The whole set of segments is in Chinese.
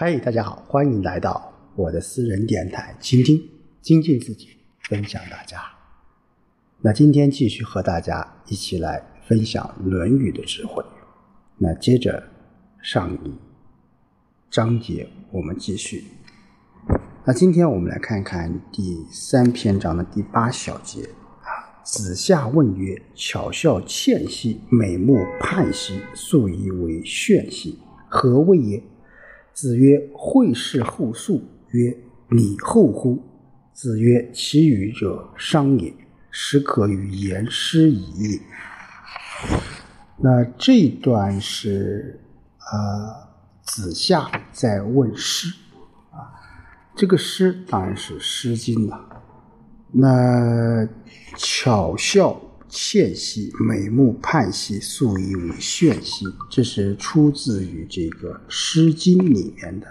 嗨，大家好，欢迎来到我的私人电台，倾听、精进自己，分享大家。那今天继续和大家一起来分享《论语》的智慧。那接着上一章节，我们继续。那今天我们来看看第三篇章的第八小节啊。子夏问曰：“巧笑倩兮，美目盼兮，素以为炫兮，何谓也？”子曰：“会事后素。”曰：“礼后乎？”子曰：“其语者伤也，始可与言师矣。”那这段是呃子夏在问师啊，这个师当然是《诗经》了。那巧笑。倩兮，美目盼兮，素以为炫兮。这是出自于这个《诗经》里面的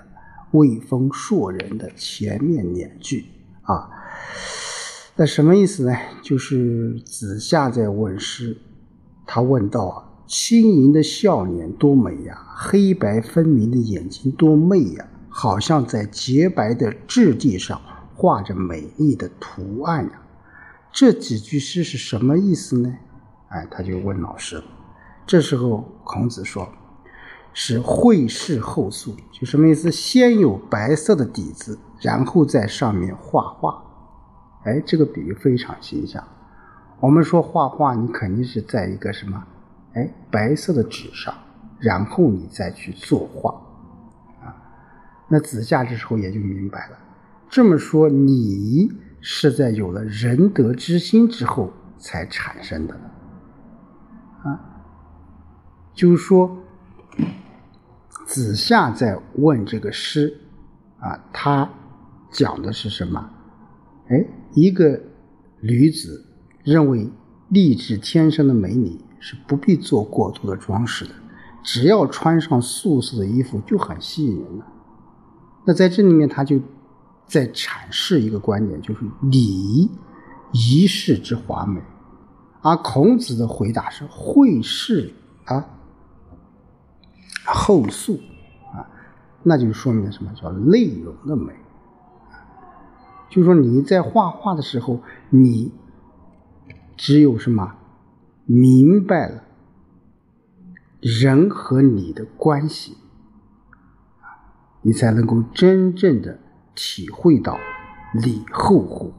魏风硕人的前面两句啊。那什么意思呢？就是子夏在问诗，他问道啊：轻盈的笑脸多美呀，黑白分明的眼睛多媚呀，好像在洁白的质地上画着美丽的图案呀。这几句诗是什么意思呢？哎，他就问老师。这时候孔子说：“是绘事后素，就什么意思？先有白色的底子，然后在上面画画。哎，这个比喻非常形象。我们说画画，你肯定是在一个什么？哎，白色的纸上，然后你再去作画啊。那子夏这时候也就明白了。这么说，你。是在有了仁德之心之后才产生的，啊，就是说，子夏在问这个诗，啊，他讲的是什么？哎，一个女子认为丽质天生的美女是不必做过多的装饰的，只要穿上素色的衣服就很吸引人了。那在这里面，他就。在阐释一个观点，就是礼仪式之华美，而孔子的回答是会事啊后素啊，那就说明什么？叫内容的美，就说你在画画的时候，你只有什么？明白了人和你的关系你才能够真正的。体会到礼后乎，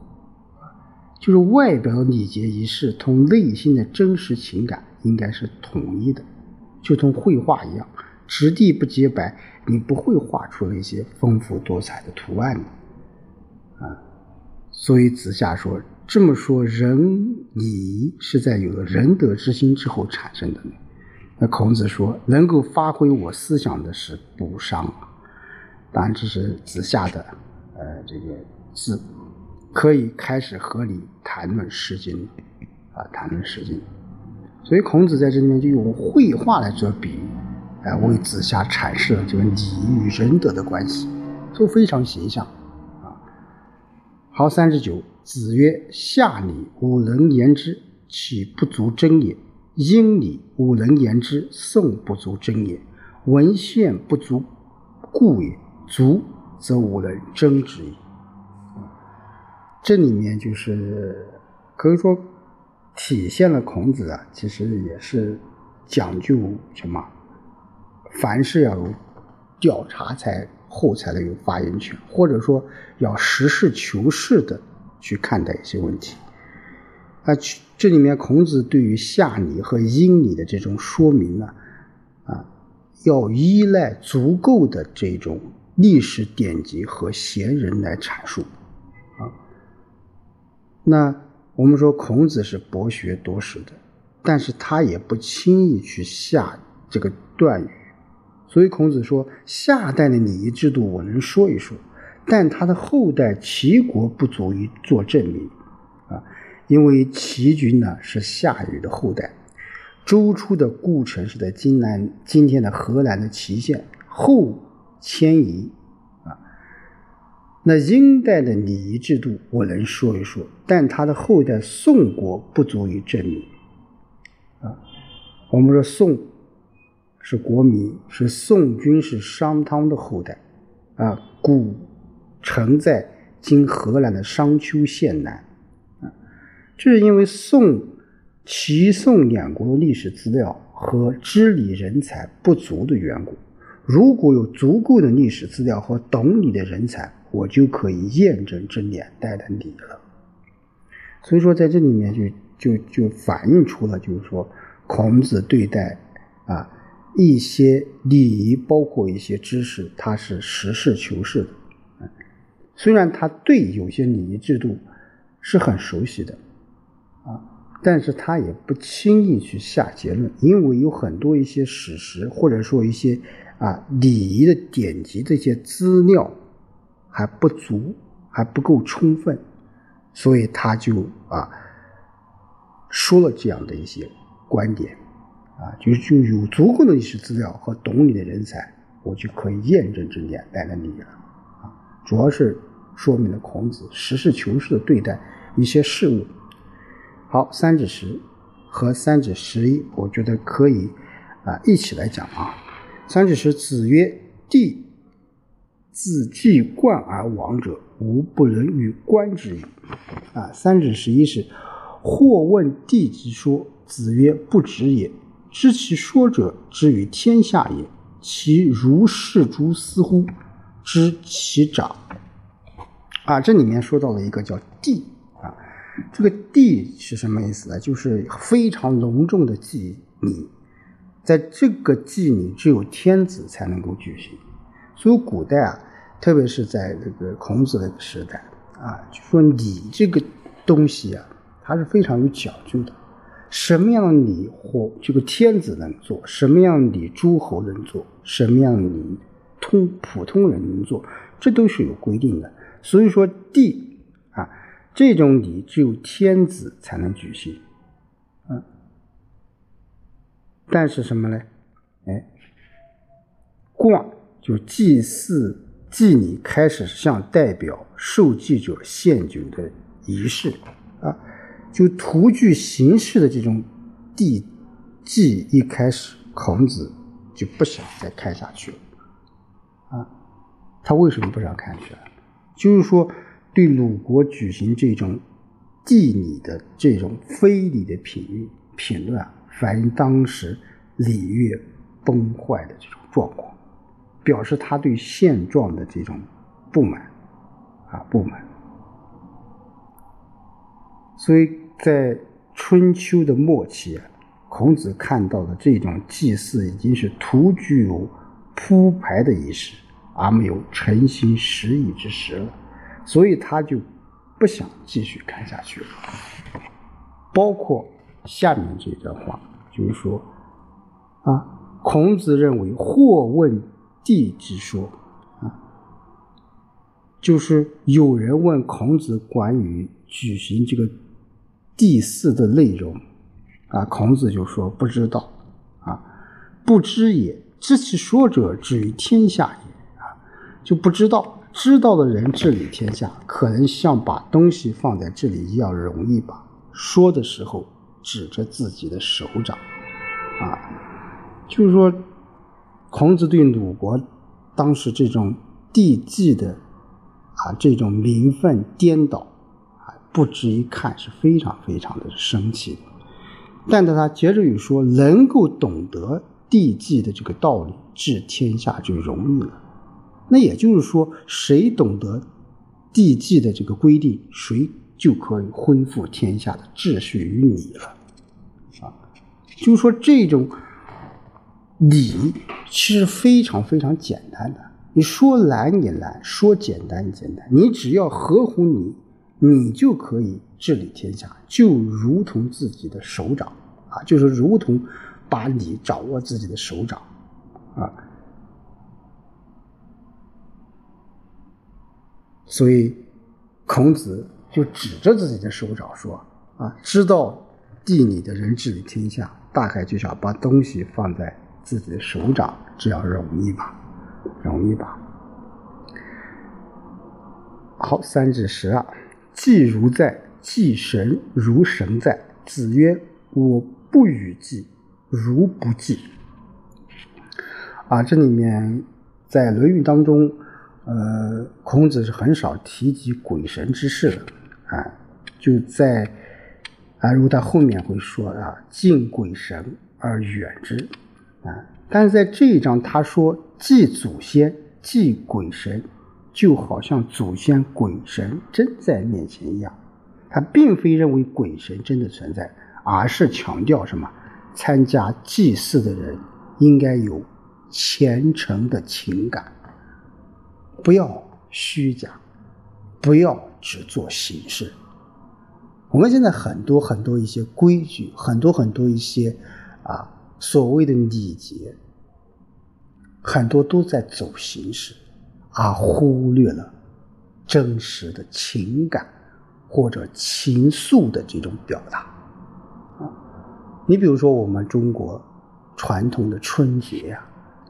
就是外表礼节仪式同内心的真实情感应该是统一的，就同绘画一样，质地不洁白，你不会画出那些丰富多彩的图案的啊。所以子夏说，这么说，仁礼是在有了仁德之心之后产生的。那孔子说，能够发挥我思想的是不伤。当然，这是子夏的。呃，这个字可以开始和你谈论《诗经》啊，谈论《诗经》。所以孔子在这里面就用绘画来做比喻，啊，为子夏阐释了这个礼与仁德的关系，都非常形象啊。好，三十九，子曰：“夏礼，吾能言之，岂不足争也？殷礼，吾能言之，宋不足争也。文献不足故也，足。”则无人争之矣。这里面就是可以说体现了孔子啊，其实也是讲究什么？凡事要有调查才后才能有发言权，或者说要实事求是的去看待一些问题。啊，这里面孔子对于夏礼和殷礼的这种说明呢，啊，要依赖足够的这种。历史典籍和贤人来阐述，啊，那我们说孔子是博学多识的，但是他也不轻易去下这个断语，所以孔子说夏代的礼仪制度我能说一说，但他的后代齐国不足以做证明，啊，因为齐军呢是夏禹的后代，周初的故城是在今南今天的河南的淇县后。迁移啊，那殷代的礼仪制度我能说一说，但他的后代宋国不足以证明啊。我们说宋是国民，是宋军是商汤的后代啊，古城在今河南的商丘县南。啊，这是因为宋、齐宋两国的历史资料和知礼人才不足的缘故。如果有足够的历史资料和懂礼的人才，我就可以验证这两代的礼了。所以说，在这里面就就就反映出了，就是说孔子对待啊。一些礼仪，包括一些知识，他是实事求是的。虽然他对有些礼仪制度是很熟悉的，啊，但是他也不轻易去下结论，因为有很多一些史实或者说一些啊礼仪的典籍这些资料还不足，还不够充分，所以他就啊说了这样的一些观点。啊，就就有足够的历史资料和懂礼的人才，我就可以验证这两代的礼了。啊，主要是说明了孔子实事求是的对待一些事物。好，三至十和三至十一，我觉得可以啊一起来讲啊。三至十，子曰：“帝自既冠而亡者，无不能与观之矣。”啊，三至十一是或问帝之说，子曰：“不止也。”知其说者，之于天下也。其如是诸斯乎？知其长。啊，这里面说到了一个叫帝啊，这个帝是什么意思呢？就是非常隆重的祭礼，在这个祭礼只有天子才能够举行。所以古代啊，特别是在这个孔子的时代啊，就说礼这个东西啊，它是非常有讲究的。什么样的礼或这个天子能做，什么样的礼诸侯能做，什么样的礼通普通人能做，这都是有规定的。所以说，帝啊，这种礼只有天子才能举行，嗯。但是什么呢？哎，冠就祭祀祭礼开始向代表受祭者献酒的仪式啊。就图具形式的这种地祭，一开始孔子就不想再看下去了，啊，他为什么不想看下去？就是说，对鲁国举行这种祭礼的这种非礼的评评论，反映当时礼乐崩坏的这种状况，表示他对现状的这种不满，啊，不满。所以在春秋的末期啊，孔子看到的这种祭祀已经是徒具有铺排的仪式，而没有诚心实意之时了，所以他就不想继续看下去了。包括下面这段话，就是说啊，孔子认为或问帝之说啊，就是有人问孔子关于举行这个。第四的内容，啊，孔子就说不知道，啊，不知也。知其说者，至于天下也。啊，就不知道，知道的人治理天下，可能像把东西放在这里一样容易吧？说的时候指着自己的手掌，啊，就是说，孔子对鲁国当时这种地祭的啊这种名分颠倒。啊不值一看是非常非常的生气，但是他接着又说，能够懂得地祭的这个道理，治天下就容易了。那也就是说，谁懂得地祭的这个规定，谁就可以恢复天下的秩序与礼了。啊，就说这种礼其实非常非常简单的，你说难也难，说简单也简单，你只要合乎你。你就可以治理天下，就如同自己的手掌啊，就是如同把你掌握自己的手掌啊。所以孔子就指着自己的手掌说：“啊，知道地理的人治理天下，大概就想把东西放在自己的手掌，这样容易吧？容易吧？”好，三至十二。祭如在，祭神如神在。子曰：“我不与祭，如不祭。”啊，这里面在《论语》当中，呃，孔子是很少提及鬼神之事的啊，就在啊，如他后面会说啊，敬鬼神而远之。啊，但是在这一章他说祭祖先、祭鬼神，就好像祖先鬼神真在面前一样，他并非认为鬼神真的存在，而是强调什么？参加祭祀的人应该有虔诚的情感，不要虚假，不要只做形式。我们现在很多很多一些规矩，很多很多一些啊所谓的礼节，很多都在走形式，而忽略了真实的情感或者情愫的这种表达。啊你比如说，我们中国传统的春节呀、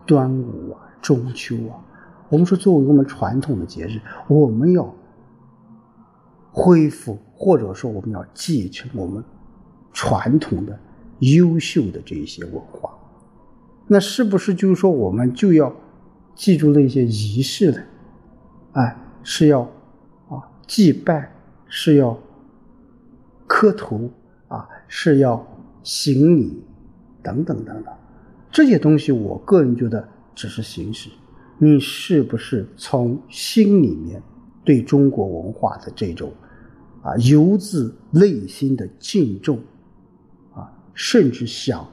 端午啊、中秋啊，我们说作为我们传统的节日，我们要恢复或者说我们要继承我们传统的优秀的这一些文化，那是不是就是说我们就要记住那些仪式呢？哎，是要啊祭拜，是要磕头啊，是要。行礼等等等等，这些东西，我个人觉得只是形式。你是不是从心里面对中国文化的这种啊，由自内心的敬重啊，甚至想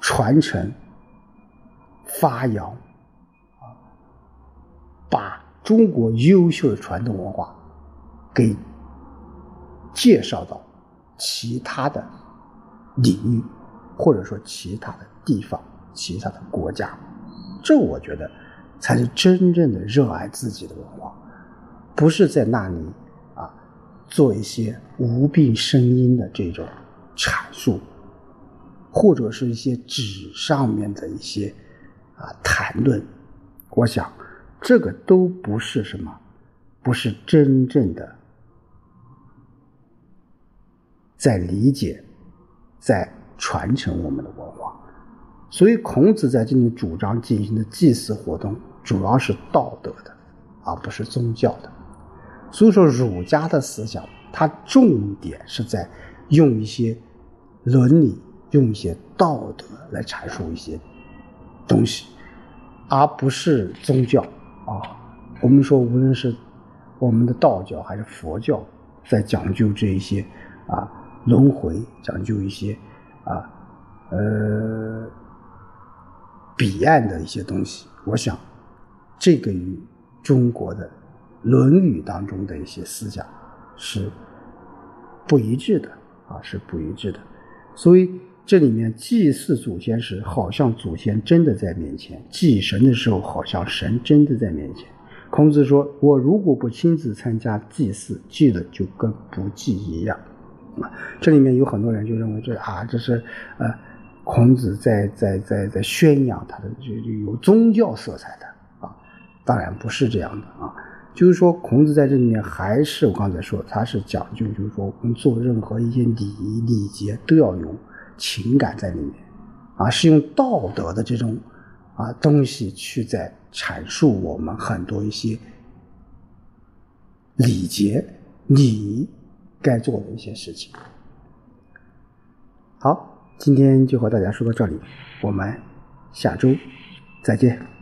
传承、发扬啊，把中国优秀的传统文化给介绍到？其他的领域，或者说其他的地方、其他的国家，这我觉得才是真正的热爱自己的文化，不是在那里啊做一些无病呻吟的这种阐述，或者是一些纸上面的一些啊谈论。我想，这个都不是什么，不是真正的。在理解，在传承我们的文化，所以孔子在这里主张进行的祭祀活动，主要是道德的，而不是宗教的。所以说，儒家的思想，它重点是在用一些伦理、用一些道德来阐述一些东西，而不是宗教啊。我们说，无论是我们的道教还是佛教，在讲究这一些啊。轮回讲究一些啊，呃，彼岸的一些东西。我想，这个与中国的《论语》当中的一些思想是不一致的啊，是不一致的。所以这里面祭祀祖先时，好像祖先真的在面前；祭神的时候，好像神真的在面前。孔子说：“我如果不亲自参加祭祀，祭了就跟不祭一样。”啊，这里面有很多人就认为这啊，这是呃，孔子在在在在宣扬他的就就有宗教色彩的啊，当然不是这样的啊，就是说孔子在这里面还是我刚才说他是讲究，就是说我们做任何一些礼仪礼节都要有情感在里面啊，是用道德的这种啊东西去在阐述我们很多一些礼节礼仪。该做的一些事情。好，今天就和大家说到这里，我们下周再见。